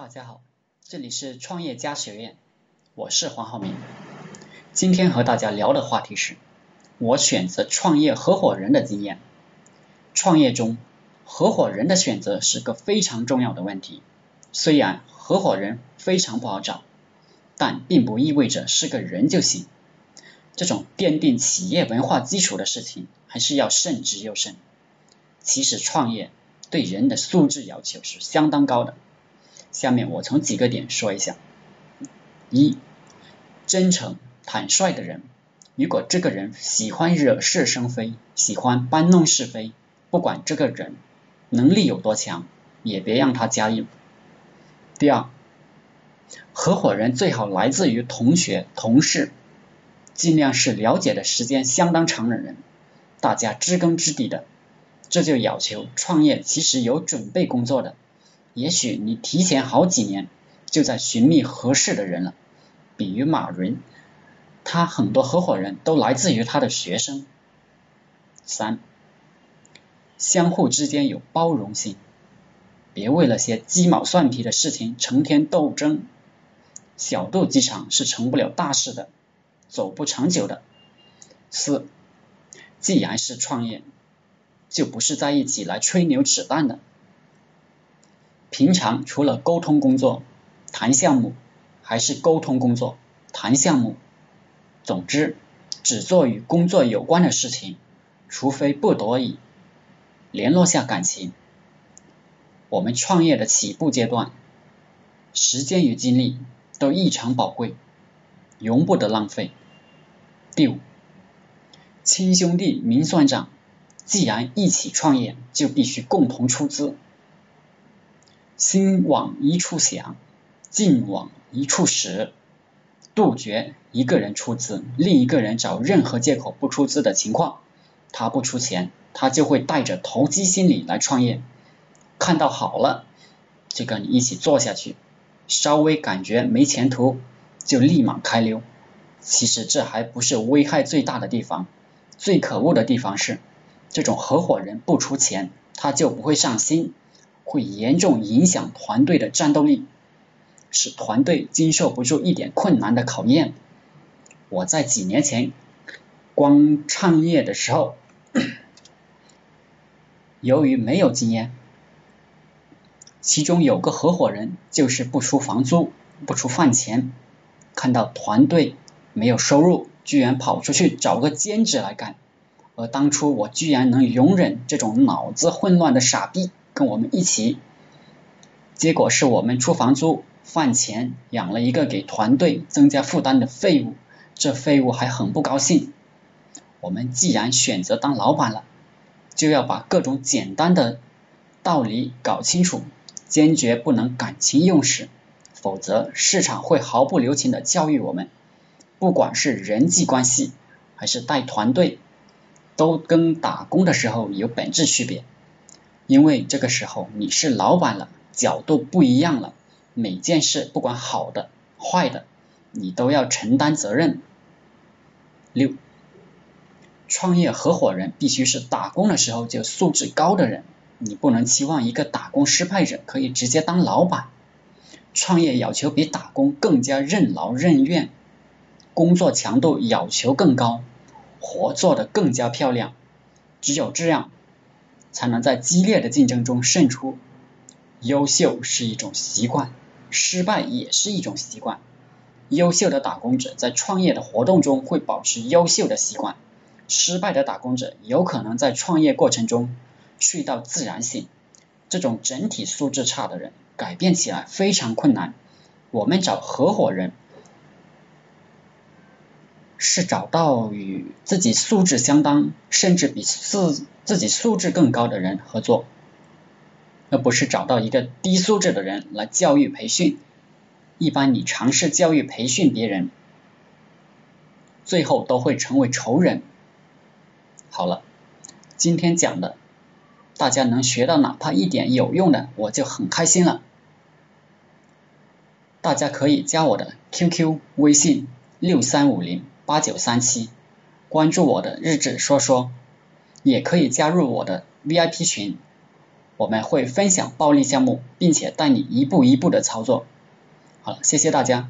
大家好，这里是创业家学院，我是黄浩明。今天和大家聊的话题是，我选择创业合伙人的经验。创业中，合伙人的选择是个非常重要的问题。虽然合伙人非常不好找，但并不意味着是个人就行。这种奠定企业文化基础的事情，还是要慎之又慎。其实创业对人的素质要求是相当高的。下面我从几个点说一下：一、真诚坦率的人，如果这个人喜欢惹是生非，喜欢搬弄是非，不管这个人能力有多强，也别让他加入。第二，合伙人最好来自于同学、同事，尽量是了解的时间相当长的人，大家知根知底的。这就要求创业其实有准备工作的。也许你提前好几年就在寻觅合适的人了，比如马云，他很多合伙人都来自于他的学生。三，相互之间有包容心，别为了些鸡毛蒜皮的事情成天斗争，小肚鸡肠是成不了大事的，走不长久的。四，既然是创业，就不是在一起来吹牛扯淡的。平常除了沟通工作、谈项目，还是沟通工作、谈项目。总之，只做与工作有关的事情，除非不得已，联络下感情。我们创业的起步阶段，时间与精力都异常宝贵，容不得浪费。第五，亲兄弟明算账，既然一起创业，就必须共同出资。心往一处想，劲往一处使，杜绝一个人出资，另一个人找任何借口不出资的情况。他不出钱，他就会带着投机心理来创业，看到好了就跟你一起做下去，稍微感觉没前途就立马开溜。其实这还不是危害最大的地方，最可恶的地方是这种合伙人不出钱，他就不会上心。会严重影响团队的战斗力，使团队经受不住一点困难的考验。我在几年前光创业的时候，由于没有经验，其中有个合伙人就是不出房租、不出饭钱，看到团队没有收入，居然跑出去找个兼职来干。而当初我居然能容忍这种脑子混乱的傻逼。跟我们一起，结果是我们出房租、饭钱，养了一个给团队增加负担的废物。这废物还很不高兴。我们既然选择当老板了，就要把各种简单的道理搞清楚，坚决不能感情用事，否则市场会毫不留情的教育我们。不管是人际关系还是带团队，都跟打工的时候有本质区别。因为这个时候你是老板了，角度不一样了，每件事不管好的坏的，你都要承担责任。六，创业合伙人必须是打工的时候就素质高的人，你不能期望一个打工失败者可以直接当老板。创业要求比打工更加任劳任怨，工作强度要求更高，活做得更加漂亮，只有这样。才能在激烈的竞争中胜出。优秀是一种习惯，失败也是一种习惯。优秀的打工者在创业的活动中会保持优秀的习惯，失败的打工者有可能在创业过程中去到自然性。这种整体素质差的人，改变起来非常困难。我们找合伙人。是找到与自己素质相当，甚至比自自己素质更高的人合作，而不是找到一个低素质的人来教育培训。一般你尝试教育培训别人，最后都会成为仇人。好了，今天讲的，大家能学到哪怕一点有用的，我就很开心了。大家可以加我的 QQ 微信六三五零。八九三七，关注我的日志说说，也可以加入我的 VIP 群我们会分享暴利项目，并且带你一步一步的操作。好了，谢谢大家。